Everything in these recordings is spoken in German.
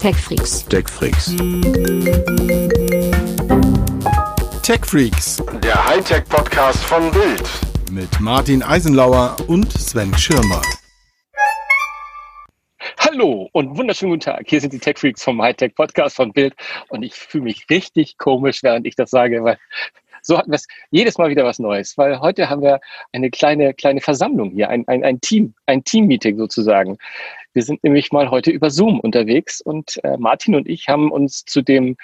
TechFreaks. TechFreaks. TechFreaks. Der Hightech-Podcast von Bild. Mit Martin Eisenlauer und Sven Schirmer. Hallo und wunderschönen guten Tag. Hier sind die TechFreaks vom Hightech-Podcast von Bild. Und ich fühle mich richtig komisch, während ich das sage, weil so hatten wir es jedes Mal wieder was Neues, weil heute haben wir eine kleine, kleine Versammlung hier, ein, ein, ein Team, ein Team-Meeting sozusagen. Wir sind nämlich mal heute über Zoom unterwegs und äh, Martin und ich haben uns zu dem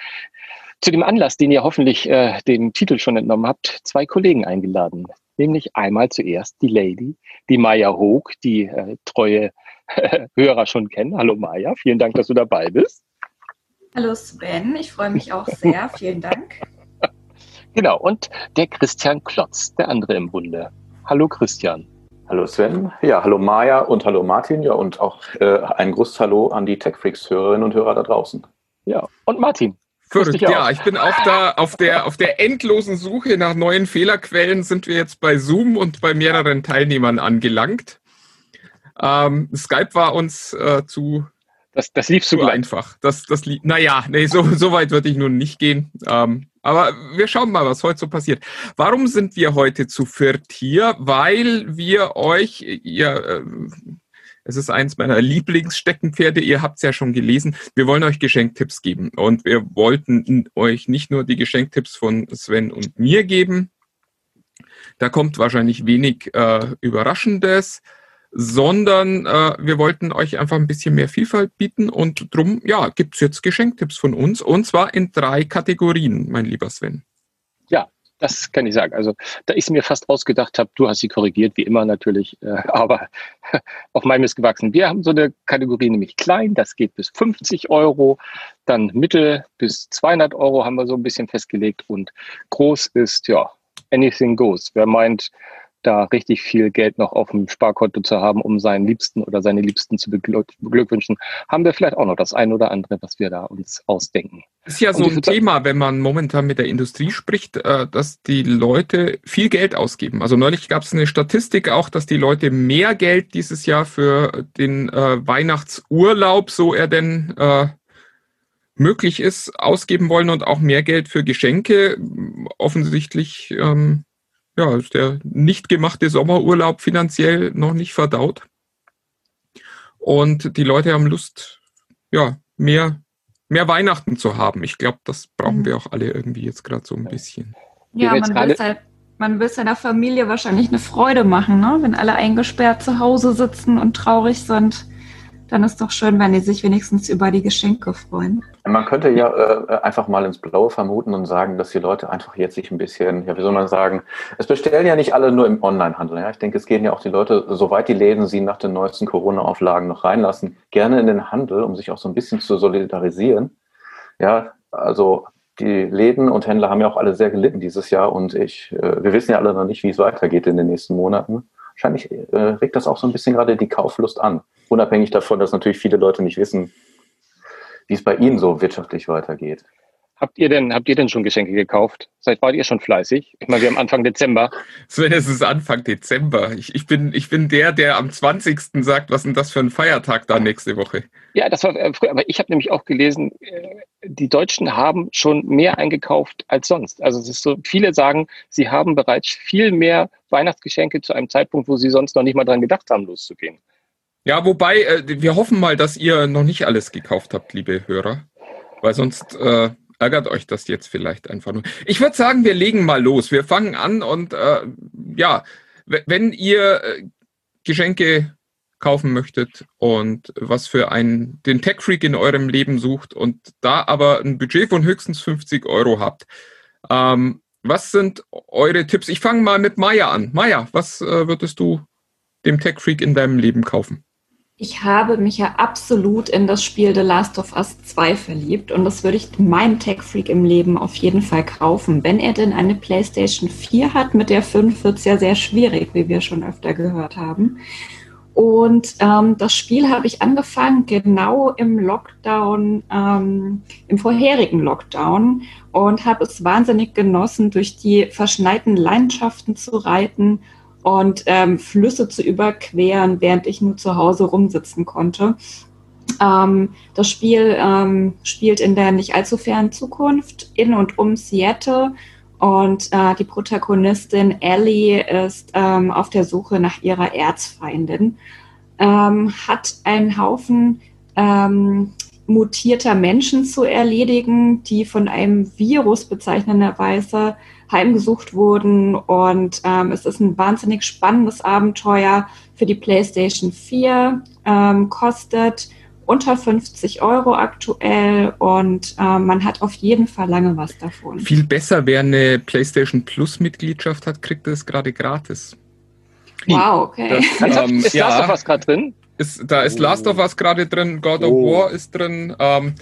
zu dem Anlass, den ihr hoffentlich äh, dem Titel schon entnommen habt, zwei Kollegen eingeladen. Nämlich einmal zuerst die Lady, die Maya Hoog, die äh, treue Hörer schon kennen. Hallo Maya, vielen Dank, dass du dabei bist. Hallo Sven, ich freue mich auch sehr. vielen Dank. Genau, und der Christian Klotz, der andere im Bunde. Hallo Christian. Hallo Sven, ja, hallo Maja und hallo Martin, ja, und auch äh, ein großes Hallo an die TechFreaks-Hörerinnen und Hörer da draußen. Ja, und Martin. Verrückt, ja, ich bin auch da auf der, auf der endlosen Suche nach neuen Fehlerquellen sind wir jetzt bei Zoom und bei mehreren Teilnehmern angelangt. Ähm, Skype war uns äh, zu das, das lief so einfach. Das, das lief, naja, nee, so, so weit würde ich nun nicht gehen. Ähm, aber wir schauen mal, was heute so passiert. Warum sind wir heute zu viert hier? Weil wir euch, ihr, äh, es ist eins meiner Lieblingssteckenpferde, ihr habt es ja schon gelesen, wir wollen euch Geschenktipps geben. Und wir wollten euch nicht nur die Geschenktipps von Sven und mir geben. Da kommt wahrscheinlich wenig äh, Überraschendes sondern äh, wir wollten euch einfach ein bisschen mehr Vielfalt bieten und drum, ja, gibt's jetzt Geschenktipps von uns und zwar in drei Kategorien, mein lieber Sven. Ja, das kann ich sagen. Also da ich es mir fast ausgedacht habe, du hast sie korrigiert, wie immer natürlich, äh, aber auf meinem ist gewachsen. Wir haben so eine Kategorie nämlich klein, das geht bis 50 Euro, dann mittel bis 200 Euro haben wir so ein bisschen festgelegt und groß ist, ja, anything goes. Wer meint, da richtig viel Geld noch auf dem Sparkonto zu haben, um seinen Liebsten oder seine Liebsten zu beglückwünschen, haben wir vielleicht auch noch das ein oder andere, was wir da uns ausdenken. Ist ja so ein Thema, wenn man momentan mit der Industrie spricht, äh, dass die Leute viel Geld ausgeben. Also neulich gab es eine Statistik auch, dass die Leute mehr Geld dieses Jahr für den äh, Weihnachtsurlaub, so er denn äh, möglich ist, ausgeben wollen und auch mehr Geld für Geschenke. Offensichtlich ähm, ja, ist der nicht gemachte Sommerurlaub finanziell noch nicht verdaut. Und die Leute haben Lust, ja, mehr, mehr Weihnachten zu haben. Ich glaube, das brauchen wir auch alle irgendwie jetzt gerade so ein bisschen. Ja, man will, halt, man will seiner Familie wahrscheinlich eine Freude machen, ne? wenn alle eingesperrt zu Hause sitzen und traurig sind dann ist doch schön, wenn die sich wenigstens über die Geschenke freuen. Man könnte ja äh, einfach mal ins Blaue vermuten und sagen, dass die Leute einfach jetzt sich ein bisschen, ja, wie soll man sagen, es bestellen ja nicht alle nur im Onlinehandel. Ja? Ich denke, es gehen ja auch die Leute, soweit die Läden sie nach den neuesten Corona-Auflagen noch reinlassen, gerne in den Handel, um sich auch so ein bisschen zu solidarisieren. Ja, also die Läden und Händler haben ja auch alle sehr gelitten dieses Jahr und ich, äh, wir wissen ja alle noch nicht, wie es weitergeht in den nächsten Monaten wahrscheinlich äh, regt das auch so ein bisschen gerade die Kauflust an. Unabhängig davon, dass natürlich viele Leute nicht wissen, wie es bei ihnen so wirtschaftlich weitergeht. Habt ihr denn, habt ihr denn schon Geschenke gekauft? Seid wart ihr schon fleißig? Ich meine, wir haben Anfang Dezember. Sven, es ist Anfang Dezember. Ich, ich, bin, ich bin der, der am 20. sagt, was ist denn das für ein Feiertag da nächste Woche? Ja, das war äh, früher, aber ich habe nämlich auch gelesen, äh, die Deutschen haben schon mehr eingekauft als sonst. Also es ist so, viele sagen, sie haben bereits viel mehr Weihnachtsgeschenke zu einem Zeitpunkt, wo sie sonst noch nicht mal dran gedacht haben, loszugehen. Ja, wobei, äh, wir hoffen mal, dass ihr noch nicht alles gekauft habt, liebe Hörer. Weil sonst äh, ärgert euch das jetzt vielleicht einfach nur. Ich würde sagen, wir legen mal los. Wir fangen an und äh, ja, wenn ihr äh, Geschenke kaufen möchtet und was für einen, den Tech Freak in eurem Leben sucht und da aber ein Budget von höchstens 50 Euro habt, ähm, was sind eure Tipps? Ich fange mal mit Maya an. Maya, was äh, würdest du dem Tech Freak in deinem Leben kaufen? Ich habe mich ja absolut in das Spiel The Last of Us 2 verliebt und das würde ich meinem Tech-Freak im Leben auf jeden Fall kaufen. Wenn er denn eine PlayStation 4 hat, mit der 5 wird es ja sehr schwierig, wie wir schon öfter gehört haben. Und ähm, das Spiel habe ich angefangen genau im Lockdown, ähm, im vorherigen Lockdown und habe es wahnsinnig genossen, durch die verschneiten Landschaften zu reiten und ähm, Flüsse zu überqueren, während ich nur zu Hause rumsitzen konnte. Ähm, das Spiel ähm, spielt in der nicht allzu fernen Zukunft in und um Seattle und äh, die Protagonistin Ellie ist ähm, auf der Suche nach ihrer Erzfeindin, ähm, hat einen Haufen ähm, mutierter Menschen zu erledigen, die von einem Virus bezeichnenderweise heimgesucht wurden. Und ähm, es ist ein wahnsinnig spannendes Abenteuer für die PlayStation 4, ähm, kostet unter 50 Euro aktuell und äh, man hat auf jeden Fall lange was davon. Viel besser, wer eine PlayStation Plus Mitgliedschaft hat, kriegt es gerade gratis. Wow, okay. Das, ähm, ist ja, Last of Us gerade drin? Ist, da ist oh. Last of Us gerade drin, God of oh. War ist drin. Ähm,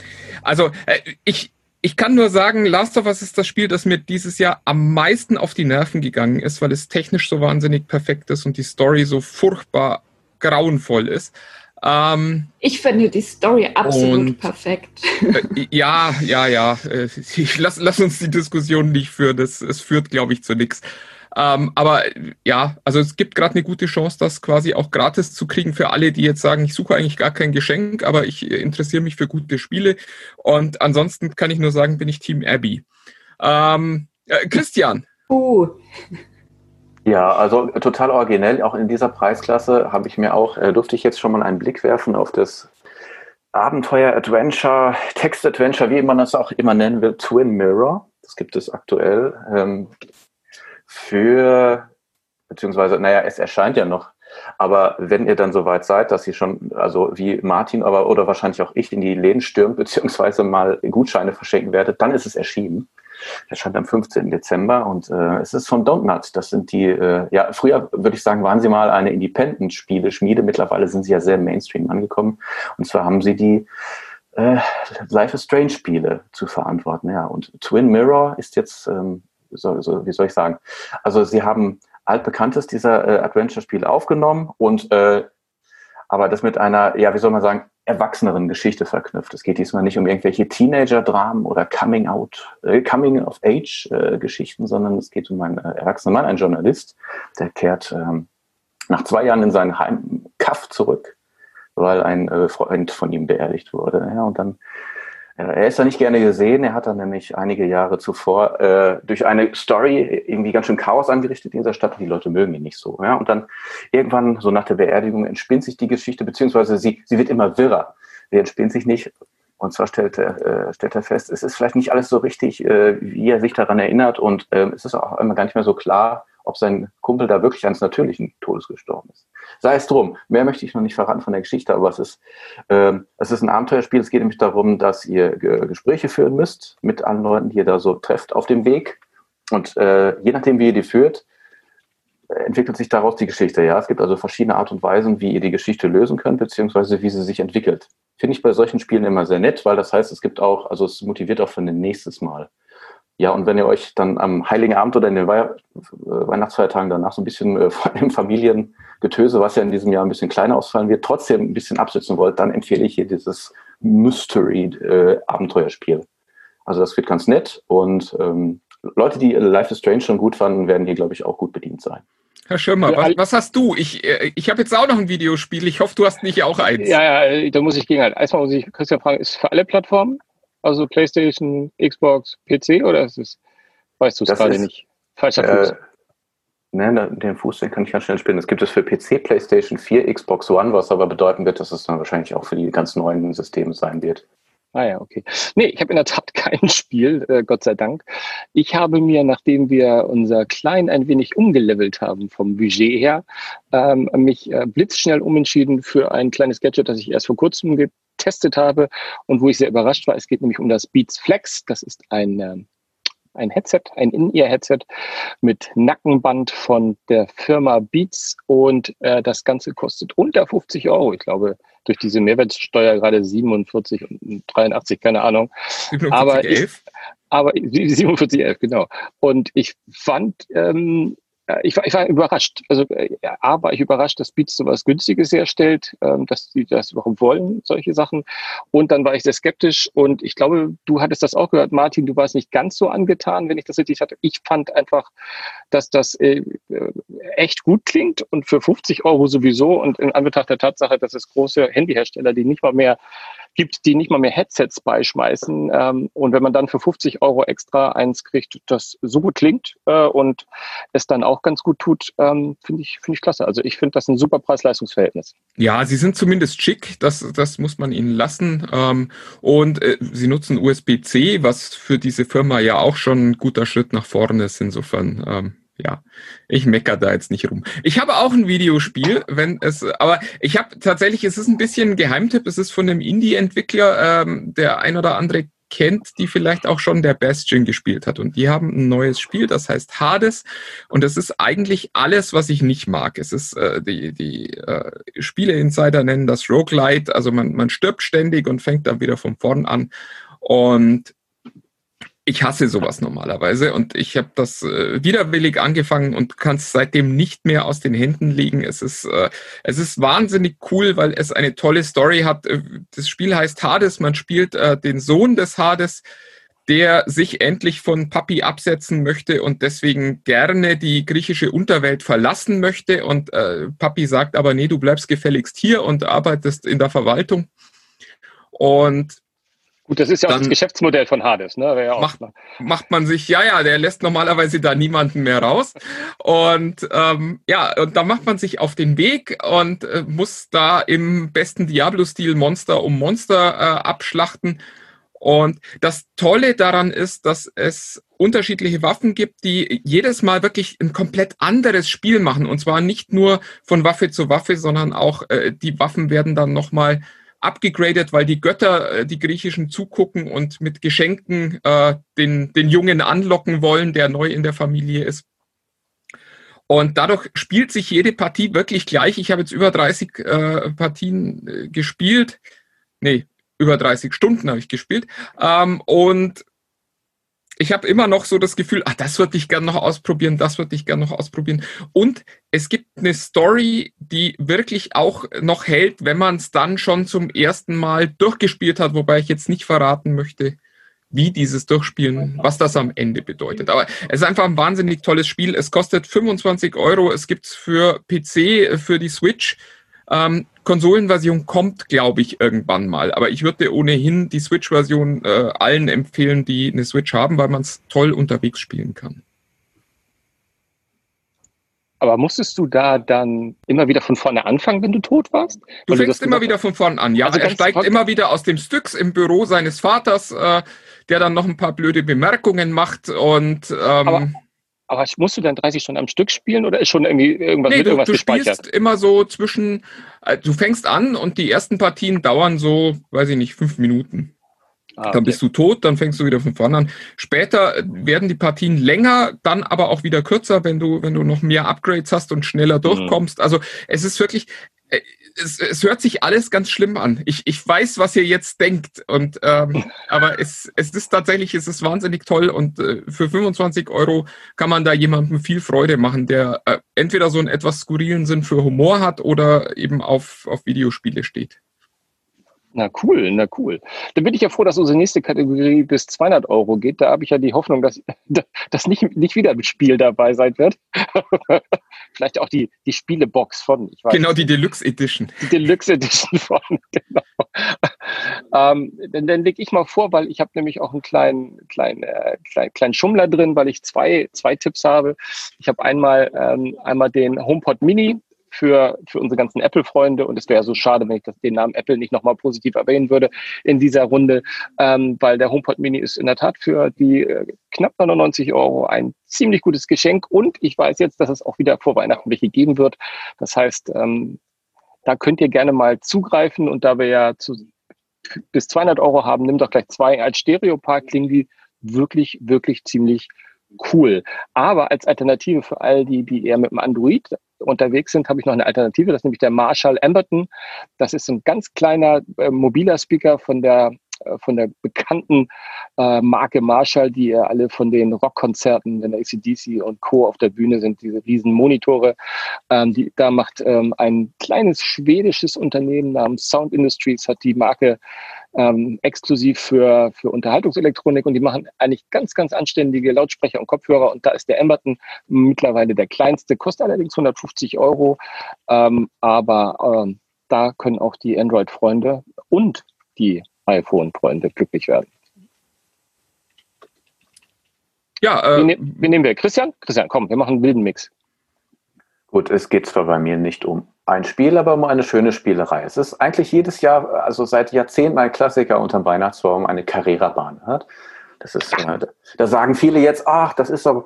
also äh, ich, ich kann nur sagen, Last of Us ist das Spiel, das mir dieses Jahr am meisten auf die Nerven gegangen ist, weil es technisch so wahnsinnig perfekt ist und die Story so furchtbar grauenvoll ist. Ähm, ich finde die Story absolut und, perfekt. Äh, ja, ja, ja. Äh, lass, lass uns die Diskussion nicht führen. Das, es führt, glaube ich, zu nichts. Ähm, aber ja, also es gibt gerade eine gute Chance, das quasi auch gratis zu kriegen für alle, die jetzt sagen, ich suche eigentlich gar kein Geschenk, aber ich interessiere mich für gute Spiele. Und ansonsten kann ich nur sagen, bin ich Team Abby. Ähm, äh, Christian. Uh. Ja, also total originell. Auch in dieser Preisklasse habe ich mir auch, äh, durfte ich jetzt schon mal einen Blick werfen auf das Abenteuer, Adventure, Text-Adventure, wie man das auch immer nennen will, Twin Mirror. Das gibt es aktuell. Ähm, für, beziehungsweise, naja, es erscheint ja noch. Aber wenn ihr dann soweit seid, dass ihr schon, also wie Martin aber oder wahrscheinlich auch ich in die Läden stürmt, beziehungsweise mal Gutscheine verschenken werdet, dann ist es erschienen. Erscheint am 15. Dezember und äh, es ist von Donut. Das sind die, äh, ja, früher würde ich sagen, waren sie mal eine Independent-Spiele-Schmiede. Mittlerweile sind sie ja sehr Mainstream angekommen. Und zwar haben sie die äh, Life is Strange Spiele zu verantworten. Ja, und Twin Mirror ist jetzt ähm, so, so, wie soll ich sagen? Also sie haben altbekanntes dieser äh, Adventure-Spiele aufgenommen und äh, aber das mit einer, ja, wie soll man sagen, erwachseneren Geschichte verknüpft. Es geht diesmal nicht um irgendwelche Teenager-Dramen oder Coming-out, äh, Coming-of-Age-Geschichten, äh, sondern es geht um einen äh, erwachsenen Mann, einen Journalist, der kehrt ähm, nach zwei Jahren in seinen Heimkaff zurück, weil ein äh, Freund von ihm beerdigt wurde. Ja, und dann er ist da nicht gerne gesehen. Er hat dann nämlich einige Jahre zuvor äh, durch eine Story irgendwie ganz schön Chaos angerichtet in dieser Stadt die Leute mögen ihn nicht so. Ja? Und dann irgendwann, so nach der Beerdigung, entspinnt sich die Geschichte, beziehungsweise sie, sie wird immer wirrer. Sie entspinnt sich nicht. Und zwar stellt er, äh, stellt er fest, es ist vielleicht nicht alles so richtig, äh, wie er sich daran erinnert. Und äh, es ist auch immer gar nicht mehr so klar, ob sein Kumpel da wirklich eines natürlichen Todes gestorben ist. Sei es drum, mehr möchte ich noch nicht verraten von der Geschichte, aber es ist, ähm, es ist ein Abenteuerspiel. Es geht nämlich darum, dass ihr G Gespräche führen müsst mit allen Leuten, die ihr da so trefft auf dem Weg. Und äh, je nachdem, wie ihr die führt, entwickelt sich daraus die Geschichte. Ja, es gibt also verschiedene Art und Weisen, wie ihr die Geschichte lösen könnt, beziehungsweise wie sie sich entwickelt. Finde ich bei solchen Spielen immer sehr nett, weil das heißt, es gibt auch, also es motiviert auch für ein nächstes Mal. Ja, und wenn ihr euch dann am Heiligen Abend oder in den Wei Weihnachtsfeiertagen danach so ein bisschen äh, von dem Familiengetöse, was ja in diesem Jahr ein bisschen kleiner ausfallen wird, trotzdem ein bisschen absetzen wollt, dann empfehle ich hier dieses Mystery-Abenteuerspiel. Äh, also das wird ganz nett und ähm, Leute, die Life is Strange schon gut fanden, werden hier, glaube ich, auch gut bedient sein. Herr Schirmer, was, was, hast du? Ich, äh, ich habe jetzt auch noch ein Videospiel. Ich hoffe, du hast nicht auch eins. Ja, ja, äh, da muss ich gegen halt. Erstmal muss ich Christian fragen, ist es für alle Plattformen? Also PlayStation, Xbox, PC oder ist es, weißt du es gerade nicht? Falscher Fuß. Äh, ne, den Fuß, den kann ich ganz schnell spielen. Das gibt es für PC, PlayStation 4, Xbox One, was aber bedeuten wird, dass es dann wahrscheinlich auch für die ganz neuen Systeme sein wird. Ah ja, okay. Nee, ich habe in der Tat kein Spiel, äh, Gott sei Dank. Ich habe mir, nachdem wir unser Klein ein wenig umgelevelt haben vom Budget her, ähm, mich äh, blitzschnell umentschieden für ein kleines Gadget, das ich erst vor kurzem getestet habe und wo ich sehr überrascht war. Es geht nämlich um das Beats Flex. Das ist ein, äh, ein Headset, ein In-Ear-Headset mit Nackenband von der Firma Beats und äh, das Ganze kostet unter 50 Euro. Ich glaube, durch diese Mehrwertsteuer gerade 47 und 83, keine Ahnung. 47, aber 11? Ich, aber 47, 11, genau. Und ich fand, ähm, äh, ich war, ich war überrascht. Also äh, A war ich überrascht, dass Beats so was Günstiges herstellt, ähm, dass sie das überhaupt wollen, solche Sachen. Und dann war ich sehr skeptisch und ich glaube, du hattest das auch gehört, Martin, du warst nicht ganz so angetan, wenn ich das richtig hatte. Ich fand einfach, dass das äh, äh echt gut klingt und für 50 Euro sowieso und in Anbetracht der Tatsache, dass es große Handyhersteller, die nicht mal mehr gibt, die nicht mal mehr Headsets beischmeißen. Ähm, und wenn man dann für 50 Euro extra eins kriegt, das so gut klingt äh, und es dann auch ganz gut tut, ähm, finde ich, finde ich klasse. Also ich finde das ein super Preis-Leistungs-Verhältnis. Ja, sie sind zumindest schick, das, das muss man ihnen lassen. Ähm, und äh, sie nutzen USB-C, was für diese Firma ja auch schon ein guter Schritt nach vorne ist. Insofern ähm, ja, ich mecker da jetzt nicht rum. Ich habe auch ein Videospiel, wenn es, aber ich habe tatsächlich, es ist ein bisschen ein Geheimtipp, es ist von einem Indie-Entwickler, ähm, der ein oder andere kennt, die vielleicht auch schon der Bastion gespielt hat. Und die haben ein neues Spiel, das heißt Hades. Und es ist eigentlich alles, was ich nicht mag. Es ist, äh, die, die äh, Spiele-Insider nennen das Roguelite. Also man, man stirbt ständig und fängt dann wieder von vorn an. Und ich hasse sowas normalerweise und ich habe das äh, widerwillig angefangen und kann es seitdem nicht mehr aus den Händen legen. Es ist, äh, es ist wahnsinnig cool, weil es eine tolle Story hat. Äh, das Spiel heißt Hades. Man spielt äh, den Sohn des Hades, der sich endlich von Papi absetzen möchte und deswegen gerne die griechische Unterwelt verlassen möchte. Und äh, Papi sagt aber, nee, du bleibst gefälligst hier und arbeitest in der Verwaltung. Und Gut, das ist ja auch das Geschäftsmodell von Hades, ne? Ja macht, macht man sich, ja, ja, der lässt normalerweise da niemanden mehr raus. Und ähm, ja, und da macht man sich auf den Weg und äh, muss da im besten Diablo-Stil Monster um Monster äh, abschlachten. Und das Tolle daran ist, dass es unterschiedliche Waffen gibt, die jedes Mal wirklich ein komplett anderes Spiel machen. Und zwar nicht nur von Waffe zu Waffe, sondern auch äh, die Waffen werden dann nochmal mal abgegradet, weil die Götter, äh, die griechischen, zugucken und mit Geschenken äh, den, den Jungen anlocken wollen, der neu in der Familie ist. Und dadurch spielt sich jede Partie wirklich gleich. Ich habe jetzt über 30 äh, Partien äh, gespielt. Nee, über 30 Stunden habe ich gespielt. Ähm, und ich habe immer noch so das Gefühl, ah, das würde ich gerne noch ausprobieren, das würde ich gerne noch ausprobieren. Und es gibt eine Story, die wirklich auch noch hält, wenn man es dann schon zum ersten Mal durchgespielt hat, wobei ich jetzt nicht verraten möchte, wie dieses Durchspielen, was das am Ende bedeutet. Aber es ist einfach ein wahnsinnig tolles Spiel. Es kostet 25 Euro. Es gibt es für PC, für die Switch. Ähm, Konsolenversion kommt, glaube ich, irgendwann mal. Aber ich würde ohnehin die Switch-Version äh, allen empfehlen, die eine Switch haben, weil man es toll unterwegs spielen kann. Aber musstest du da dann immer wieder von vorne anfangen, wenn du tot warst? Du fängst du immer wieder von vorne an, ja. Also er steigt immer wieder aus dem Styx im Büro seines Vaters, äh, der dann noch ein paar blöde Bemerkungen macht und ähm, aber, aber musst du dann 30 Stunden am Stück spielen oder ist schon irgendwie irgendwas nee, mit du, irgendwas du gespeichert? spielst immer so zwischen, äh, du fängst an und die ersten Partien dauern so, weiß ich nicht, fünf Minuten. Ah, okay. Dann bist du tot, dann fängst du wieder von vorne an. Später werden die Partien länger, dann aber auch wieder kürzer, wenn du, wenn du noch mehr Upgrades hast und schneller mhm. durchkommst. Mhm. Also es ist wirklich, äh, es, es hört sich alles ganz schlimm an. Ich, ich weiß, was ihr jetzt denkt. Und ähm, aber es, es ist tatsächlich, es ist wahnsinnig toll und äh, für 25 Euro kann man da jemandem viel Freude machen, der äh, entweder so einen etwas skurrilen Sinn für Humor hat oder eben auf, auf Videospiele steht. Na cool, na cool. Dann bin ich ja froh, dass unsere nächste Kategorie bis 200 Euro geht. Da habe ich ja die Hoffnung, dass, dass nicht, nicht wieder ein Spiel dabei sein wird. Vielleicht auch die, die Spielebox von. Ich weiß genau, die Deluxe Edition. Die Deluxe Edition von, genau. ähm, dann, dann lege ich mal vor, weil ich habe nämlich auch einen kleinen, kleinen, äh, kleinen, kleinen Schummler drin, weil ich zwei, zwei Tipps habe. Ich habe einmal, ähm, einmal den HomePod Mini für, für unsere ganzen Apple-Freunde. Und es wäre so schade, wenn ich das, den Namen Apple nicht nochmal positiv erwähnen würde in dieser Runde, ähm, weil der HomePod Mini ist in der Tat für die äh, knapp 99 Euro ein ziemlich gutes Geschenk. Und ich weiß jetzt, dass es auch wieder vor Weihnachten welche geben wird. Das heißt, ähm, da könnt ihr gerne mal zugreifen. Und da wir ja zu, bis 200 Euro haben, nimm doch gleich zwei als Stereopark, klingen die wirklich, wirklich ziemlich cool. Aber als Alternative für all die, die eher mit dem Android unterwegs sind, habe ich noch eine Alternative. Das ist nämlich der Marshall Amberton. Das ist ein ganz kleiner äh, mobiler Speaker von der äh, von der bekannten äh, Marke Marshall, die ihr alle von den Rockkonzerten, wenn der ACDC und Co. auf der Bühne sind, diese riesen Monitore. Ähm, die, da macht ähm, ein kleines schwedisches Unternehmen namens Sound Industries, hat die Marke ähm, exklusiv für, für Unterhaltungselektronik und die machen eigentlich ganz, ganz anständige Lautsprecher und Kopfhörer und da ist der Emberton mittlerweile der kleinste, kostet allerdings 150 Euro, ähm, aber ähm, da können auch die Android-Freunde und die iPhone-Freunde glücklich werden. Ja, äh, Wen, ne-, wen nehmen wir? Christian? Christian, komm, wir machen einen wilden Mix. Gut, es geht zwar bei mir nicht um ein Spiel, aber um eine schöne Spielerei. Es ist eigentlich jedes Jahr, also seit Jahrzehnten ein Klassiker unterm Weihnachtsbaum, eine Carrera-Bahn. Das ist, äh, da sagen viele jetzt, ach, das ist aber,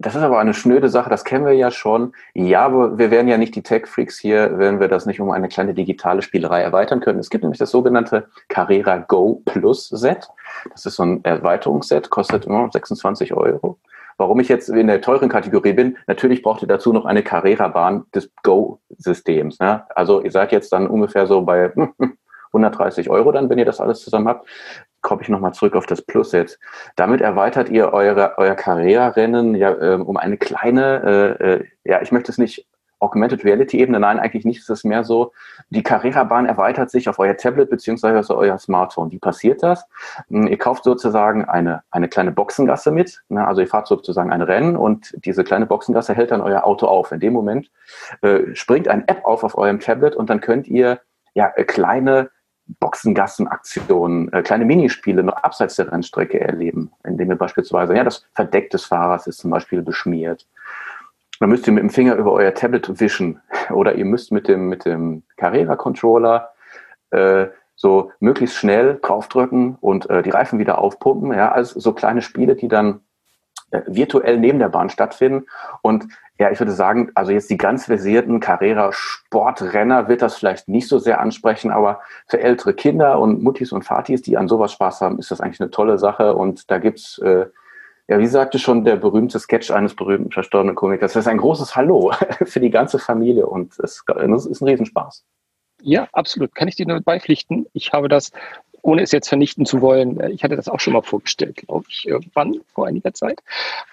das ist aber eine schnöde Sache, das kennen wir ja schon. Ja, aber wir wären ja nicht die Tech-Freaks hier, wenn wir das nicht um eine kleine digitale Spielerei erweitern können. Es gibt nämlich das sogenannte Carrera Go Plus Set. Das ist so ein Erweiterungsset, kostet immer 26 Euro. Warum ich jetzt in der teuren Kategorie bin, natürlich braucht ihr dazu noch eine Carrera-Bahn des Go-Systems. Ne? Also ihr seid jetzt dann ungefähr so bei 130 Euro dann, wenn ihr das alles zusammen habt komme ich nochmal zurück auf das Plus-Set. Damit erweitert ihr eure, euer Karriererennen ja ähm, um eine kleine, äh, äh, ja, ich möchte es nicht Augmented Reality Ebene, nein, eigentlich nicht. Es ist mehr so, die Carrera-Bahn erweitert sich auf euer Tablet beziehungsweise euer Smartphone. Wie passiert das? Hm, ihr kauft sozusagen eine, eine kleine Boxengasse mit. Ne? Also ihr fahrt sozusagen ein Rennen und diese kleine Boxengasse hält dann euer Auto auf. In dem Moment äh, springt eine App auf auf eurem Tablet und dann könnt ihr ja kleine Boxengassenaktionen, äh, kleine Minispiele noch abseits der Rennstrecke erleben, indem ihr beispielsweise, ja, das Verdeck des Fahrers ist zum Beispiel beschmiert. Dann müsst ihr mit dem Finger über euer Tablet wischen oder ihr müsst mit dem, mit dem Carrera-Controller äh, so möglichst schnell draufdrücken und äh, die Reifen wieder aufpumpen. Ja, also so kleine Spiele, die dann äh, virtuell neben der Bahn stattfinden. Und ja, ich würde sagen, also jetzt die ganz versierten Carrera-Sportrenner wird das vielleicht nicht so sehr ansprechen, aber für ältere Kinder und Muttis und Fatis, die an sowas Spaß haben, ist das eigentlich eine tolle Sache. Und da gibt's äh, ja, wie sagte schon der berühmte Sketch eines berühmten verstorbenen Komikers, das ist ein großes Hallo für die ganze Familie und es, ist ein Riesenspaß. Ja, absolut. Kann ich dir nur beipflichten. Ich habe das ohne es jetzt vernichten zu wollen, äh, ich hatte das auch schon mal vorgestellt, glaube ich, irgendwann vor einiger Zeit.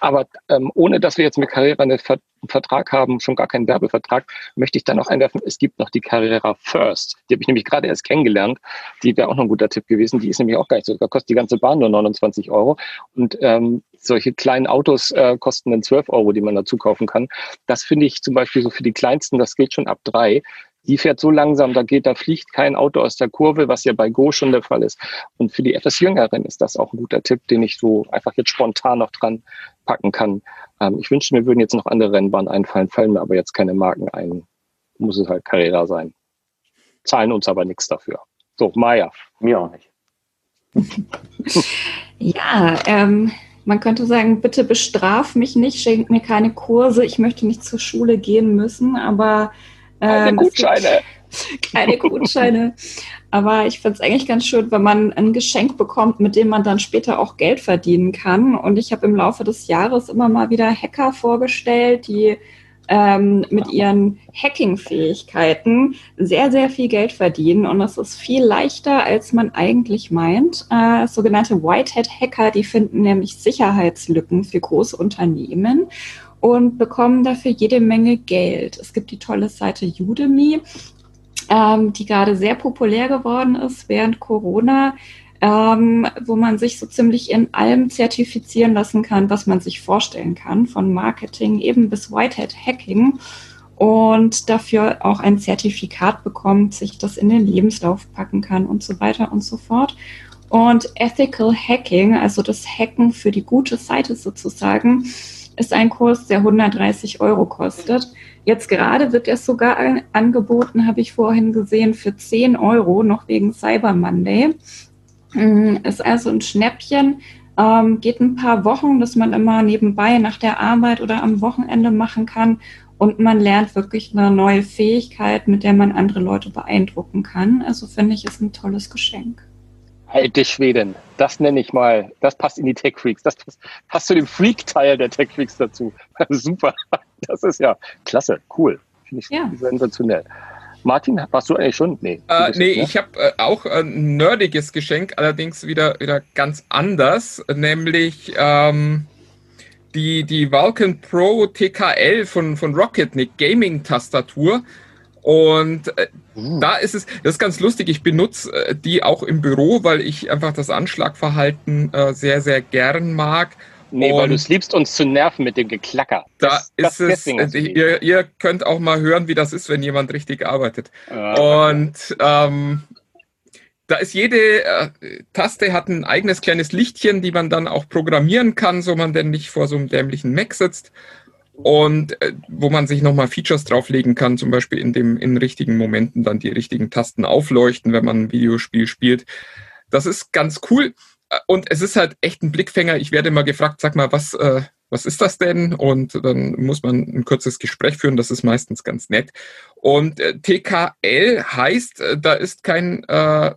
Aber ähm, ohne dass wir jetzt mit Carrera einen Ver Vertrag haben, schon gar keinen Werbevertrag, möchte ich dann noch einwerfen, es gibt noch die Carrera First. Die habe ich nämlich gerade erst kennengelernt. Die wäre auch noch ein guter Tipp gewesen. Die ist nämlich auch gar nicht so, da kostet die ganze Bahn nur 29 Euro. Und ähm, solche kleinen Autos äh, kosten dann 12 Euro, die man dazu kaufen kann. Das finde ich zum Beispiel so für die kleinsten, das gilt schon ab drei die fährt so langsam, da geht, da fliegt kein Auto aus der Kurve, was ja bei Go schon der Fall ist. Und für die etwas Jüngeren ist das auch ein guter Tipp, den ich so einfach jetzt spontan noch dran packen kann. Ähm, ich wünschte, mir würden jetzt noch andere Rennbahnen einfallen, fallen mir aber jetzt keine Marken ein. Muss es halt Carrera sein. Zahlen uns aber nichts dafür. So, Maya. Mir auch nicht. ja, ähm, man könnte sagen, bitte bestraf mich nicht, schenk mir keine Kurse, ich möchte nicht zur Schule gehen müssen, aber keine ähm, Gutscheine. Keine Gutscheine. Aber ich finde es eigentlich ganz schön, wenn man ein Geschenk bekommt, mit dem man dann später auch Geld verdienen kann. Und ich habe im Laufe des Jahres immer mal wieder Hacker vorgestellt, die ähm, mit ihren Hacking-Fähigkeiten sehr, sehr viel Geld verdienen. Und das ist viel leichter, als man eigentlich meint. Äh, sogenannte Whitehead-Hacker, die finden nämlich Sicherheitslücken für große Unternehmen und bekommen dafür jede Menge Geld. Es gibt die tolle Seite Udemy, ähm, die gerade sehr populär geworden ist während Corona, ähm, wo man sich so ziemlich in allem zertifizieren lassen kann, was man sich vorstellen kann, von Marketing eben bis Whitehead Hacking und dafür auch ein Zertifikat bekommt, sich das in den Lebenslauf packen kann und so weiter und so fort. Und Ethical Hacking, also das Hacken für die gute Seite sozusagen, ist ein Kurs, der 130 Euro kostet. Jetzt gerade wird er sogar angeboten, habe ich vorhin gesehen, für 10 Euro, noch wegen Cyber Monday. Mm, ist also ein Schnäppchen, ähm, geht ein paar Wochen, dass man immer nebenbei nach der Arbeit oder am Wochenende machen kann. Und man lernt wirklich eine neue Fähigkeit, mit der man andere Leute beeindrucken kann. Also finde ich, ist ein tolles Geschenk. Alte Schweden, das nenne ich mal, das passt in die Tech Freaks, das passt, passt zu dem Freak-Teil der Tech Freaks dazu. Super, das ist ja klasse, cool, finde ich ja. sensationell. Martin, warst du eigentlich schon? Nee, Äh, nee, nicht, ne? ich habe äh, auch ein nerdiges Geschenk, allerdings wieder, wieder ganz anders, nämlich ähm, die, die Vulcan Pro TKL von, von Rocketnik Gaming-Tastatur. Und äh, Uh. da ist es, das ist ganz lustig, ich benutze äh, die auch im Büro, weil ich einfach das Anschlagverhalten äh, sehr, sehr gern mag. Nee, weil Und- du es liebst, uns zu nerven mit dem Geklacker. Da Das- ist das- es, ihr, ihr könnt auch mal hören, wie das ist, wenn jemand richtig arbeitet. Äh, Und ähm, da ist jede äh, Taste hat ein eigenes kleines Lichtchen, die man dann auch programmieren kann, so man denn nicht vor so einem dämlichen Mac sitzt. Und äh, wo man sich nochmal Features drauflegen kann, zum Beispiel in dem in richtigen Momenten dann die richtigen Tasten aufleuchten, wenn man ein Videospiel spielt. Das ist ganz cool. Äh, Und es ist halt echt ein Blickfänger. Ich werde immer gefragt, sag mal, was, äh, was ist das denn? Und dann muss man ein kurzes Gespräch führen. Das ist meistens ganz nett. Und äh, TKL heißt, äh, da ist kein äh,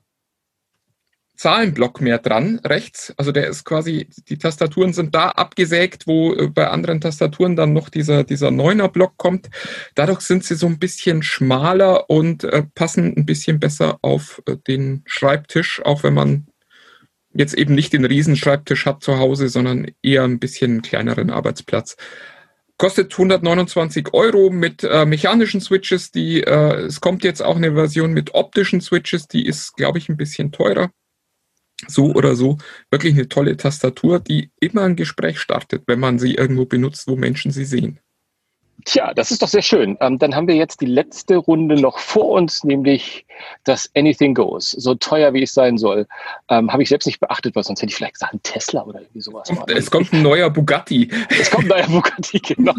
Zahlenblock mehr dran, rechts. Also der ist quasi, die Tastaturen sind da abgesägt, wo äh, bei anderen Tastaturen dann noch dieser, dieser Neuner-Block kommt. Dadurch sind sie so ein bisschen schmaler und äh, passen ein bisschen besser auf äh, den Schreibtisch, auch wenn man jetzt eben nicht den Riesenschreibtisch hat zu Hause, sondern eher ein bisschen kleineren Arbeitsplatz. Kostet 129 Euro mit äh, mechanischen Switches. Die, äh, es kommt jetzt auch eine Version mit optischen Switches, die ist, glaube ich, ein bisschen teurer. So oder so, wirklich eine tolle Tastatur, die immer ein Gespräch startet, wenn man sie irgendwo benutzt, wo Menschen sie sehen. Tja, das ist doch sehr schön. Ähm, dann haben wir jetzt die letzte Runde noch vor uns, nämlich das Anything Goes. So teuer, wie es sein soll. Ähm, Habe ich selbst nicht beachtet, weil sonst hätte ich vielleicht gesagt, ein Tesla oder irgendwie sowas. Es kommt ein neuer Bugatti. Es kommt neuer Bugatti, genau.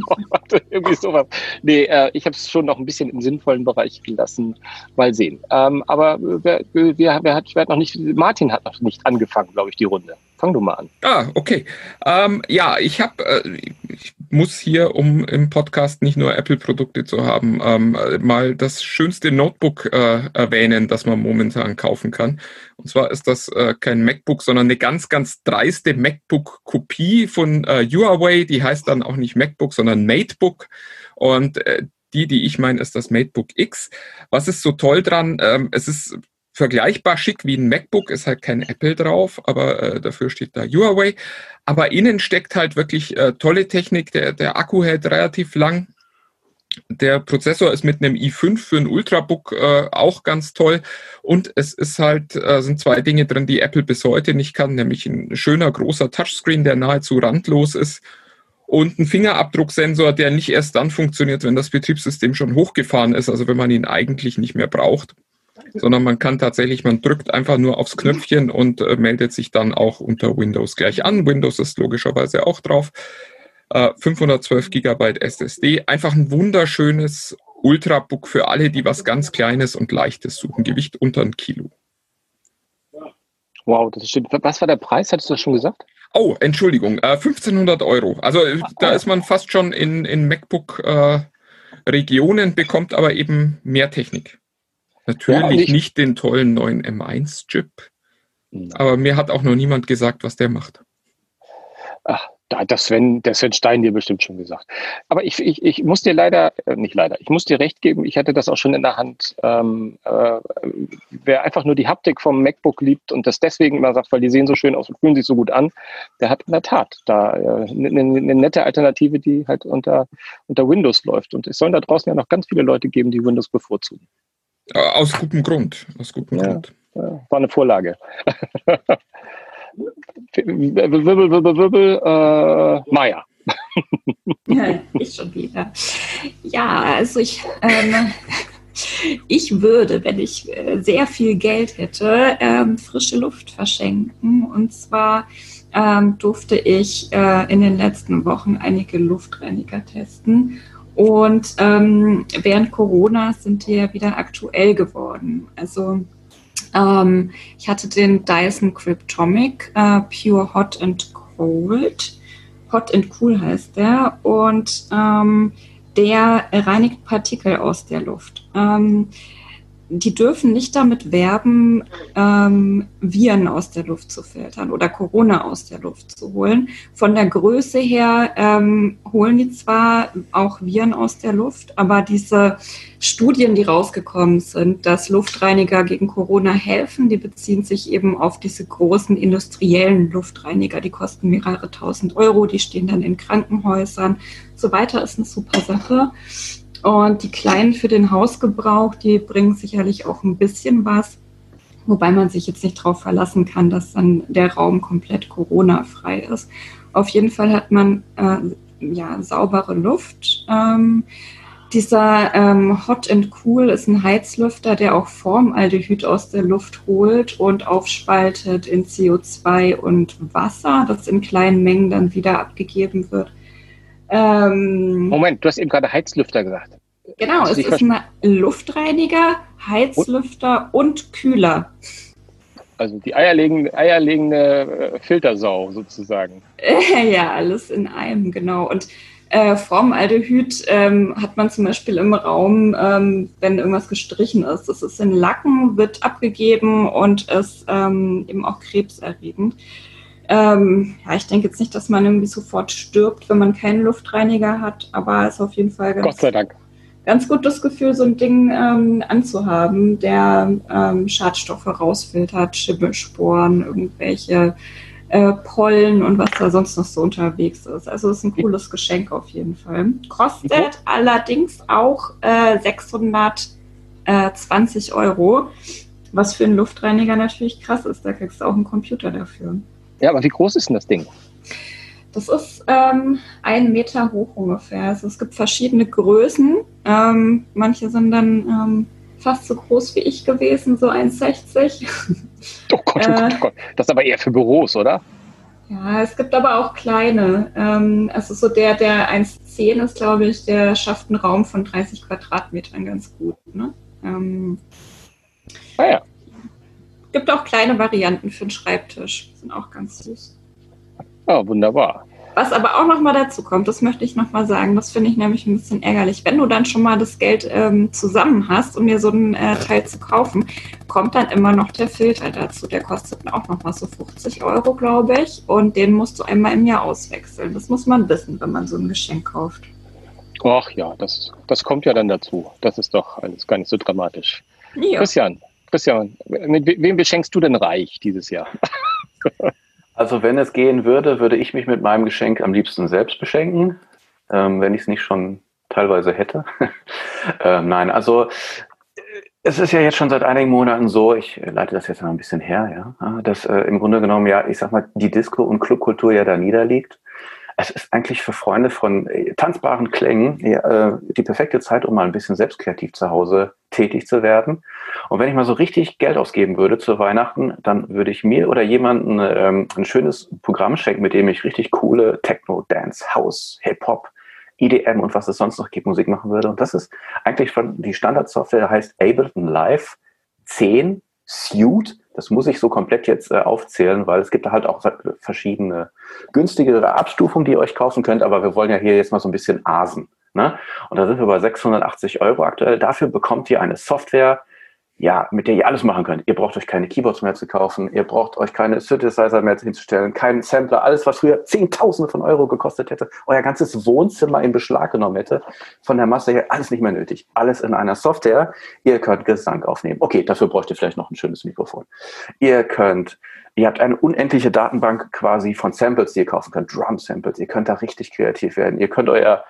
irgendwie sowas. Nee, äh, ich habe es schon noch ein bisschen im sinnvollen Bereich gelassen. Mal sehen. Ähm, aber wer, wer, wer, hat, wer hat noch nicht, Martin hat noch nicht angefangen, glaube ich, die Runde. Fang du mal an. Ah, okay. Ähm, ja, ich habe, äh, ich muss hier, um im Podcast nicht nur Apple-Produkte zu haben, ähm, äh, mal das schönste Notebook äh, erwähnen, das man momentan kaufen kann. Und zwar ist das äh, kein MacBook, sondern eine ganz, ganz dreiste MacBook-Kopie von äh, Huawei. Die heißt dann auch nicht MacBook, sondern MateBook. Und äh, die, die ich meine, ist das MateBook X. Was ist so toll dran? Ähm, es ist vergleichbar schick wie ein MacBook, ist halt kein Apple drauf, aber äh, dafür steht da Huawei. Aber innen steckt halt wirklich äh, tolle Technik. Der, der Akku hält relativ lang. Der Prozessor ist mit einem i5 für ein Ultrabook äh, auch ganz toll. Und es ist halt, äh, sind zwei Dinge drin, die Apple bis heute nicht kann, nämlich ein schöner großer Touchscreen, der nahezu randlos ist. Und ein Fingerabdrucksensor, der nicht erst dann funktioniert, wenn das Betriebssystem schon hochgefahren ist, also wenn man ihn eigentlich nicht mehr braucht sondern man kann tatsächlich, man drückt einfach nur aufs Knöpfchen und äh, meldet sich dann auch unter Windows gleich an. Windows ist logischerweise auch drauf. Äh, 512 Gigabyte SSD, einfach ein wunderschönes Ultrabook für alle, die was ganz Kleines und Leichtes suchen. Gewicht unter ein Kilo. Wow, das stimmt. Was war der Preis? Hattest du das schon gesagt? Oh, Entschuldigung, äh, 1500 Euro. Also äh, da ist man fast schon in, in MacBook-Regionen, bekommt aber eben mehr Technik. Natürlich Ja, nicht den tollen neuen M1-Chip, aber mir hat auch noch niemand gesagt, was der macht. Ach, da hat das Sven, der Sven Stein dir bestimmt schon gesagt. Aber ich, ich, ich muss dir leider, äh, nicht leider, ich muss dir recht geben, ich hatte das auch schon in der Hand. Ähm, äh, wer einfach nur die Haptik vom MacBook liebt und das deswegen immer sagt, weil die sehen so schön aus und fühlen sich so gut an, der hat in der Tat da eine äh, ne, ne nette Alternative, die halt unter, unter Windows läuft. Und es sollen da draußen ja noch ganz viele Leute geben, die Windows bevorzugen. Äh, Aus gutem Grund. Aus gutem Ja. Grund. Ja, war eine Vorlage. Wirbel, wirbel, wirbel, wirbel, äh, Maya. Ja, ich schon wieder. Ja, also ich, ähm, ich würde, wenn ich äh, sehr viel Geld hätte, ähm, frische Luft verschenken. Und zwar ähm, durfte ich äh, in den letzten Wochen einige Luftreiniger testen. Und ähm, während Corona sind die ja wieder aktuell geworden. Also ähm, ich hatte den Dyson Cryptomic äh, Pure Hot and Cold. Hot and Cool heißt der. Und ähm, der reinigt Partikel aus der Luft. Die dürfen nicht damit werben, ähm, Viren aus der Luft zu filtern oder Corona aus der Luft zu holen. Von der Größe her ähm, holen die zwar auch Viren aus der Luft, aber diese Studien, die rausgekommen sind, dass Luftreiniger gegen Corona helfen, die beziehen sich eben auf diese großen industriellen Luftreiniger. Die kosten mehrere tausend Euro, die stehen dann in Krankenhäusern. So weiter ist eine super Sache. Und die kleinen für den Hausgebrauch, die bringen sicherlich auch ein bisschen was. Wobei man sich jetzt nicht darauf verlassen kann, dass dann der Raum komplett Corona-frei ist. Auf jeden Fall hat man äh, ja saubere Luft. Ähm, dieser ähm, Hot and Cool ist ein Heizlüfter, der auch Formaldehyd aus der Luft holt und aufspaltet in CO2 und Wasser, das in kleinen Mengen dann wieder abgegeben wird. Ähm, Moment, du hast eben gerade Heizlüfter gesagt. Genau, es ist ein Luftreiniger, Heizlüfter und? und Kühler. Also die eierlegende, eierlegende äh, Filtersau sozusagen. ja, alles in einem, genau. Und äh, Formaldehyd ähm, hat man zum Beispiel im Raum, ähm, wenn irgendwas gestrichen ist. Das ist in Lacken, wird abgegeben und ist ähm, eben auch krebserregend. Ähm, ja, ich denke jetzt nicht, dass man irgendwie sofort stirbt, wenn man keinen Luftreiniger hat, aber es ist auf jeden Fall ganz, Gott sei Dank. ganz gut das Gefühl, so ein Ding ähm, anzuhaben, der ähm, Schadstoffe rausfiltert, Schimmelsporen, irgendwelche äh, Pollen und was da sonst noch so unterwegs ist. Also es ist ein cooles Geschenk auf jeden Fall. Kostet mhm. allerdings auch äh, 620 Euro, was für einen Luftreiniger natürlich krass ist. Da kriegst du auch einen Computer dafür. Ja, aber wie groß ist denn das Ding? Das ist ähm, ein Meter hoch ungefähr. Also es gibt verschiedene Größen. Ähm, manche sind dann ähm, fast so groß wie ich gewesen, so 1,60. Oh Gott, oh Gott, oh Gott. Das ist aber eher für Büros, oder? Ja, es gibt aber auch kleine. Ähm, also so der, der 1,10 ist, glaube ich, der schafft einen Raum von 30 Quadratmetern ganz gut. Ne? Ähm, ah ja. Gibt auch kleine Varianten für den Schreibtisch. Sind auch ganz süß. Ja, wunderbar. Was aber auch nochmal dazu kommt, das möchte ich nochmal sagen, das finde ich nämlich ein bisschen ärgerlich. Wenn du dann schon mal das Geld ähm, zusammen hast, um dir so einen äh, Teil zu kaufen, kommt dann immer noch der Filter dazu. Der kostet auch nochmal so 50 Euro, glaube ich. Und den musst du einmal im Jahr auswechseln. Das muss man wissen, wenn man so ein Geschenk kauft. Ach ja, das, das kommt ja dann dazu. Das ist doch alles gar nicht so dramatisch. Ja. Christian, Christian, mit wem beschenkst du denn reich dieses Jahr? Also wenn es gehen würde, würde ich mich mit meinem Geschenk am liebsten selbst beschenken, ähm, wenn ich es nicht schon teilweise hätte. ähm, nein, also es ist ja jetzt schon seit einigen Monaten so, ich leite das jetzt noch ein bisschen her, ja, dass äh, im Grunde genommen ja, ich sag mal, die Disco- und Clubkultur ja da niederliegt es ist eigentlich für Freunde von äh, tanzbaren Klängen äh, die perfekte Zeit, um mal ein bisschen selbstkreativ zu Hause tätig zu werden. Und wenn ich mal so richtig Geld ausgeben würde zu Weihnachten, dann würde ich mir oder jemandem ähm, ein schönes Programm schenken, mit dem ich richtig coole Techno, Dance, House, Hip-Hop, EDM und was es sonst noch gibt, Musik machen würde. Und das ist eigentlich schon die Standardsoftware, heißt Ableton Live 10 Suite. Das muss ich so komplett jetzt äh, aufzählen, weil es gibt da halt auch verschiedene günstigere Abstufungen, die ihr euch kaufen könnt, aber wir wollen ja hier jetzt mal so ein bisschen asen. Ne? Und da sind wir bei 680 Euro aktuell. Dafür bekommt ihr eine Software, ja, mit der ihr alles machen könnt. Ihr braucht euch keine Keyboards mehr zu kaufen, ihr braucht euch keine Synthesizer mehr hinzustellen, keinen Sampler, alles, was früher Zehntausende von Euro gekostet hätte, euer ganzes Wohnzimmer in Beschlag genommen hätte, von der Masse her, alles nicht mehr nötig. Alles in einer Software. Ihr könnt Gesang aufnehmen. Okay, dafür bräucht ihr vielleicht noch ein schönes Mikrofon. Ihr könnt Ihr habt eine unendliche Datenbank quasi von Samples, die ihr kaufen könnt, Drum-Samples. Ihr könnt da richtig kreativ werden. Ihr könnt euer,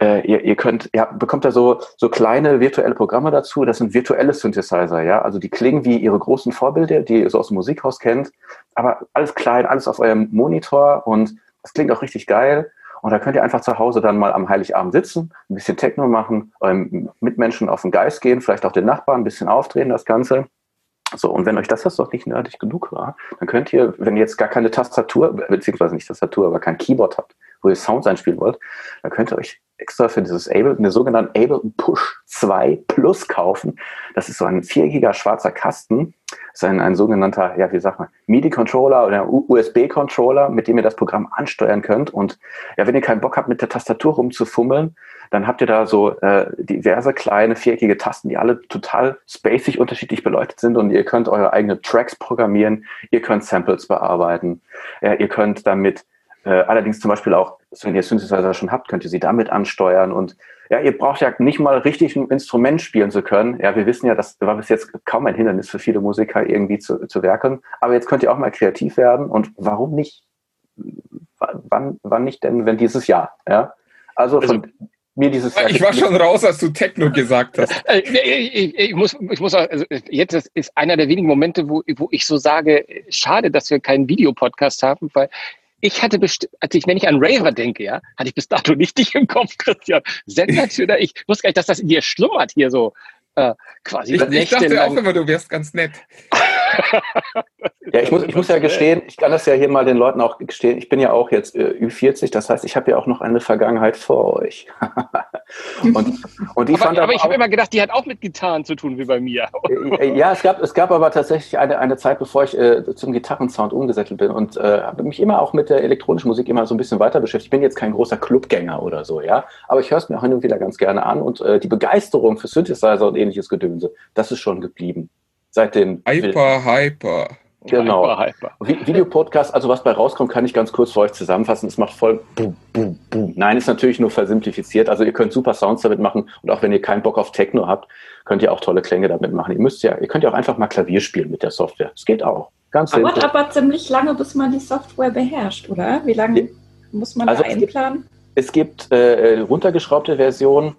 äh, ihr, ihr könnt, ihr bekommt da so, so kleine virtuelle Programme dazu. Das sind virtuelle Synthesizer, ja. Also die klingen wie ihre großen Vorbilder, die ihr so aus dem Musikhaus kennt. Aber alles klein, alles auf eurem Monitor und das klingt auch richtig geil. Und da könnt ihr einfach zu Hause dann mal am Heiligabend sitzen, ein bisschen Techno machen, eurem Mitmenschen auf den Geist gehen, vielleicht auch den Nachbarn ein bisschen aufdrehen, das Ganze. So, und wenn euch das jetzt noch nicht nerdig genug war, dann könnt ihr, wenn ihr jetzt gar keine Tastatur, beziehungsweise nicht Tastatur, aber kein Keyboard habt, wo ihr Sounds einspielen wollt, dann könnt ihr euch extra für dieses Ableton, eine sogenannte Ableton Push 2 Plus kaufen. Das ist so ein viereckiger schwarzer Kasten. Das ist ein, ein sogenannter, ja, wie sagt man, MIDI-Controller oder USB-Controller, mit dem ihr das Programm ansteuern könnt. Und ja, wenn ihr keinen Bock habt, mit der Tastatur rumzufummeln, dann habt ihr da so äh, diverse kleine viereckige Tasten, die alle total spacig unterschiedlich beleuchtet sind und ihr könnt eure eigenen Tracks programmieren, ihr könnt Samples bearbeiten, äh, ihr könnt damit äh, allerdings zum Beispiel auch, wenn ihr Synthesizer schon habt, könnt ihr sie damit ansteuern und ja, ihr braucht ja nicht mal richtig ein Instrument spielen zu können. Ja, wir wissen ja, das war bis jetzt kaum ein Hindernis für viele Musiker irgendwie zu, zu werken. Aber jetzt könnt ihr auch mal kreativ werden und warum nicht? Wann, wann nicht denn, wenn dieses Jahr? Ja, also von, also, mir dieses Jahr Ich war schon raus, als du Techno gesagt hast. Äh, ich, ich, ich, muss, ich muss also jetzt ist einer der wenigen Momente, wo, wo ich so sage, schade, dass wir keinen Videopodcast haben, weil ich hatte bestimmt, als ich, wenn ich an Raver denke, ja, hatte ich bis dato nicht dich im Kopf, Christian. Sensationell. Ich wusste gar nicht, dass das in dir schlummert hier so äh, quasi. Ich, ich dachte auch immer, du wärst ganz nett. Ja, ich muss, ich muss ja gestehen, ich kann das ja hier mal den Leuten auch gestehen, ich bin ja auch jetzt äh, Ü40, das heißt, ich habe ja auch noch eine Vergangenheit vor euch. und, und die aber, fand aber ich habe immer gedacht, die hat auch mit Gitarren zu tun wie bei mir. Äh, äh, ja, es gab, es gab aber tatsächlich eine, eine Zeit, bevor ich äh, zum Gitarrensound umgesettelt bin und äh, habe mich immer auch mit der elektronischen Musik immer so ein bisschen weiter beschäftigt. Ich bin jetzt kein großer Clubgänger oder so, ja, aber ich höre es mir auch hin und wieder ganz gerne an und äh, die Begeisterung für Synthesizer und ähnliches Gedönse, das ist schon geblieben. Seit den Hyper, Hyper. Genau. Hyper, hyper. Videopodcast, also was bei rauskommt, kann ich ganz kurz für euch zusammenfassen. Es macht voll boom, boom, boom. Nein, ist natürlich nur versimplifiziert. Also ihr könnt super Sounds damit machen und auch wenn ihr keinen Bock auf Techno habt, könnt ihr auch tolle Klänge damit machen. Ihr müsst ja, ihr könnt ja auch einfach mal Klavier spielen mit der Software. Es geht auch. Ganz Dauert simpel. aber ziemlich lange, bis man die Software beherrscht, oder? Wie lange muss man also da einplanen? Es gibt, es gibt äh, runtergeschraubte Versionen,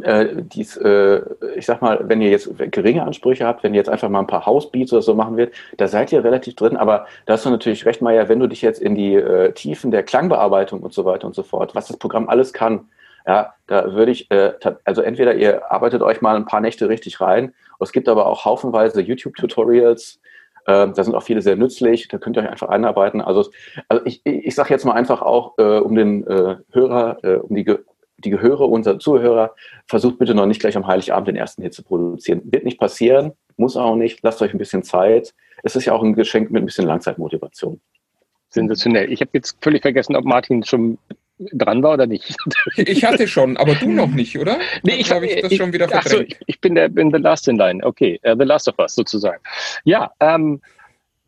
äh, dies, äh, ich sag mal, wenn ihr jetzt geringe Ansprüche habt, wenn ihr jetzt einfach mal ein paar Housebeats oder so machen wird, da seid ihr relativ drin, aber da hast du natürlich recht, Maya, wenn du dich jetzt in die äh, Tiefen der Klangbearbeitung und so weiter und so fort, was das Programm alles kann, ja, da würde ich, äh, also entweder ihr arbeitet euch mal ein paar Nächte richtig rein, es gibt aber auch haufenweise YouTube-Tutorials, äh, da sind auch viele sehr nützlich, da könnt ihr euch einfach einarbeiten. Also, also ich, ich sage jetzt mal einfach auch, äh, um den äh, Hörer, äh, um die die Gehöre unserer Zuhörer, versucht bitte noch nicht gleich am Heiligabend den ersten Hit zu produzieren. Wird nicht passieren, muss auch nicht. Lasst euch ein bisschen Zeit. Es ist ja auch ein Geschenk mit ein bisschen Langzeitmotivation. Sensationell. Ich habe jetzt völlig vergessen, ob Martin schon dran war oder nicht. Ich hatte schon, aber du noch nicht, oder? Nee, ich habe ich das ich, schon wieder verdrängt. So, ich, bin der bin the last in line. Okay, uh, the last of us sozusagen. Ja, ähm,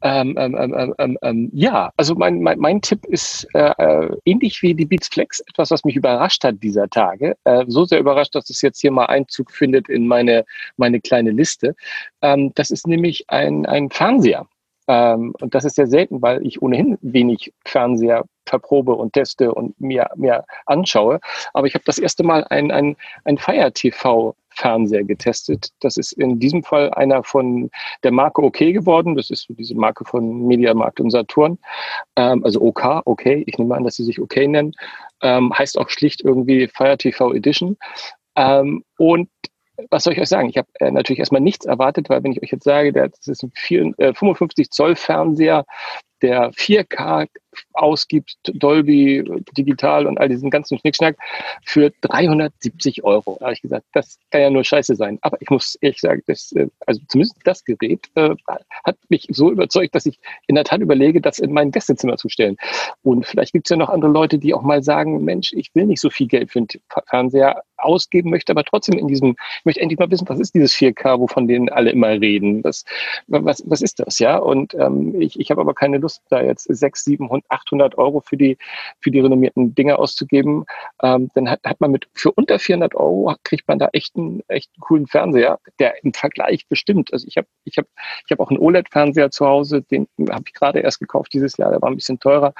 ähm, ähm, ähm, ähm, ja, also mein, mein, mein Tipp ist äh, äh, ähnlich wie die Beats Flex, etwas, was mich überrascht hat dieser Tage. Äh, so sehr überrascht, dass es jetzt hier mal Einzug findet in meine, meine kleine Liste. Ähm, das ist nämlich ein, ein Fernseher. Ähm, und das ist sehr selten, weil ich ohnehin wenig Fernseher verprobe und teste und mir, mir anschaue. Aber ich habe das erste Mal ein, ein, ein Fire TV Fernseher getestet. Das ist in diesem Fall einer von der Marke OK geworden. Das ist so diese Marke von Mediamarkt und Saturn. Ähm, also OK, OK. Ich nehme an, dass sie sich OK nennen. Ähm, heißt auch schlicht irgendwie Fire TV Edition. Ähm, und was soll ich euch sagen? Ich habe äh, natürlich erstmal nichts erwartet, weil wenn ich euch jetzt sage, das ist ein 4, äh, 55 Zoll Fernseher, der 4K ausgibt, Dolby Digital und all diesen ganzen Schnickschnack für 370 Euro. Da habe ich gesagt, das kann ja nur scheiße sein. Aber ich muss ehrlich sagen, das, äh, also zumindest das Gerät äh, hat mich so überzeugt, dass ich in der Tat überlege, das in mein Gästezimmer zu stellen. Und vielleicht gibt es ja noch andere Leute, die auch mal sagen, Mensch, ich will nicht so viel Geld für einen Fernseher ausgeben, möchte aber trotzdem in diesem, ich möchte endlich mal wissen, was ist dieses 4K, wovon denen alle immer reden? Was, was, was ist das, ja? Und ähm, ich, ich habe aber keine Lust, da jetzt 6, 700, 800 Euro für die, für die renommierten Dinge auszugeben. Ähm, dann hat, hat man mit, für unter 400 Euro kriegt man da echt einen, echt einen coolen Fernseher, der im Vergleich bestimmt, also ich habe ich hab, ich hab auch einen OLED-Fernseher zu Hause, den habe ich gerade erst gekauft dieses Jahr, der war ein bisschen teurer.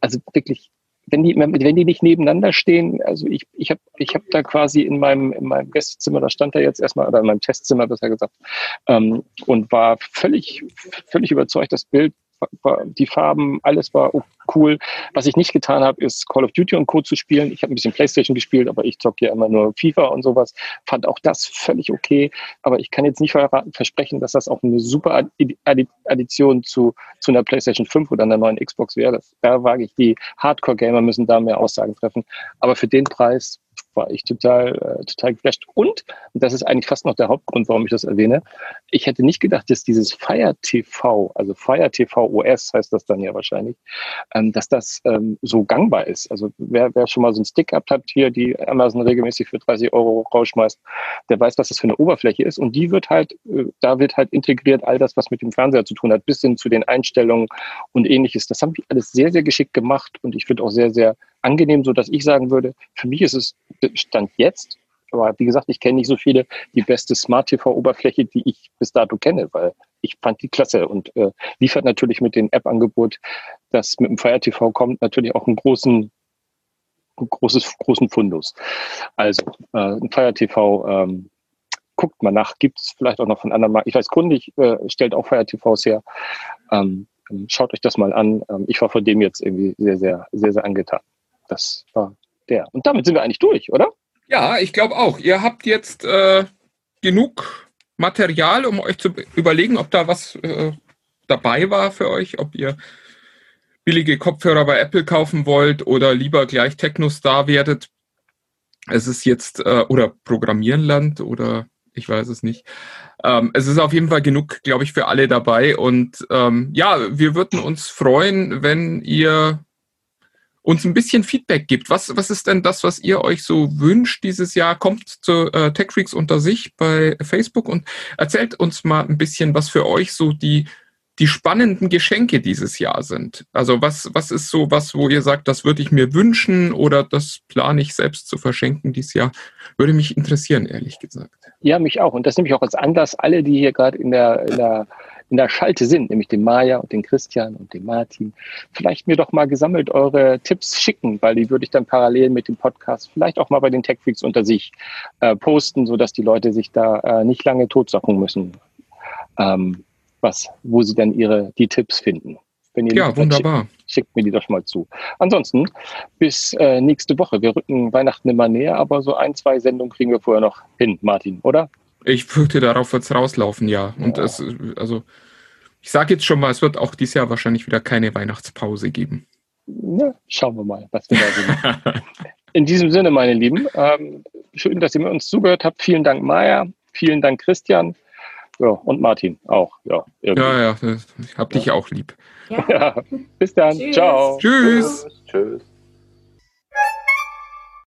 Also wirklich wenn die, wenn die nicht nebeneinander stehen, also ich, ich habe ich hab da quasi in meinem, in meinem Gästezimmer, da stand er jetzt erstmal, oder in meinem Testzimmer besser gesagt, ähm, und war völlig, völlig überzeugt, das Bild die Farben, alles war cool. Was ich nicht getan habe, ist Call of Duty und Co. zu spielen. Ich habe ein bisschen Playstation gespielt, aber ich zocke ja immer nur FIFA und sowas. Fand auch das völlig okay. Aber ich kann jetzt nicht versprechen, dass das auch eine super Addition zu, zu einer Playstation 5 oder einer neuen Xbox wäre. da wage ich, die Hardcore-Gamer müssen da mehr Aussagen treffen. Aber für den Preis war ich total, äh, total geflasht. Und, und das ist eigentlich fast noch der Hauptgrund, warum ich das erwähne, ich hätte nicht gedacht, dass dieses Fire TV, also Fire TV OS heißt das dann ja wahrscheinlich, ähm, dass das ähm, so gangbar ist. Also wer, wer schon mal so ein Stick gehabt hat hier, die Amazon regelmäßig für 30 Euro rausschmeißt, der weiß, was das für eine Oberfläche ist. Und die wird halt, äh, da wird halt integriert all das, was mit dem Fernseher zu tun hat, bis hin zu den Einstellungen und ähnliches. Das haben die alles sehr, sehr geschickt gemacht und ich finde auch sehr, sehr angenehm, so dass ich sagen würde, für mich ist es Stand jetzt, aber wie gesagt, ich kenne nicht so viele, die beste Smart TV-Oberfläche, die ich bis dato kenne, weil ich fand die klasse und äh, liefert natürlich mit dem App-Angebot, das mit dem Fire TV kommt, natürlich auch einen großen, großes, großen Fundus. Also, äh, ein Fire TV, ähm, guckt mal nach, gibt es vielleicht auch noch von anderen Marken. Ich weiß, Kundig äh, stellt auch Fire TVs her. Ähm, schaut euch das mal an. Ähm, ich war von dem jetzt irgendwie sehr, sehr, sehr, sehr angetan. Das war der. Und damit sind wir eigentlich durch, oder? Ja, ich glaube auch. Ihr habt jetzt äh, genug Material, um euch zu überlegen, ob da was äh, dabei war für euch, ob ihr billige Kopfhörer bei Apple kaufen wollt oder lieber gleich Techno-Star werdet. Es ist jetzt, äh, oder Programmieren lernt oder ich weiß es nicht. Ähm, es ist auf jeden Fall genug, glaube ich, für alle dabei. Und ähm, ja, wir würden uns freuen, wenn ihr uns ein bisschen Feedback gibt. Was, was ist denn das, was ihr euch so wünscht dieses Jahr? Kommt zu äh, TechFreaks unter sich bei Facebook und erzählt uns mal ein bisschen, was für euch so die, die spannenden Geschenke dieses Jahr sind. Also was, was ist so was, wo ihr sagt, das würde ich mir wünschen oder das plane ich selbst zu verschenken dieses Jahr? Würde mich interessieren, ehrlich gesagt. Ja, mich auch. Und das nehme ich auch als Anlass, alle, die hier gerade in der, in der in der Schalte sind, nämlich den Maja und den Christian und den Martin, vielleicht mir doch mal gesammelt eure Tipps schicken, weil die würde ich dann parallel mit dem Podcast vielleicht auch mal bei den Techfreaks unter sich äh, posten, sodass die Leute sich da äh, nicht lange totsachen müssen, ähm, was, wo sie dann ihre die Tipps finden. Wenn ihr ja, wunderbar. Schickt, schickt, mir die doch mal zu. Ansonsten bis äh, nächste Woche. Wir rücken Weihnachten immer näher, aber so ein, zwei Sendungen kriegen wir vorher noch hin, Martin, oder? Ich fürchte, darauf wird es rauslaufen, ja. Und ja. es, also, ich sage jetzt schon mal, es wird auch dieses Jahr wahrscheinlich wieder keine Weihnachtspause geben. Ja, schauen wir mal, was wir da sehen. In diesem Sinne, meine Lieben, ähm, schön, dass ihr mit uns zugehört habt. Vielen Dank, Maja. Vielen Dank, Christian. Ja, und Martin auch. Ja, irgendwie. ja, ja ich hab dich auch lieb. Ja. Bis dann. Tschüss. Ciao. Tschüss. Tschüss.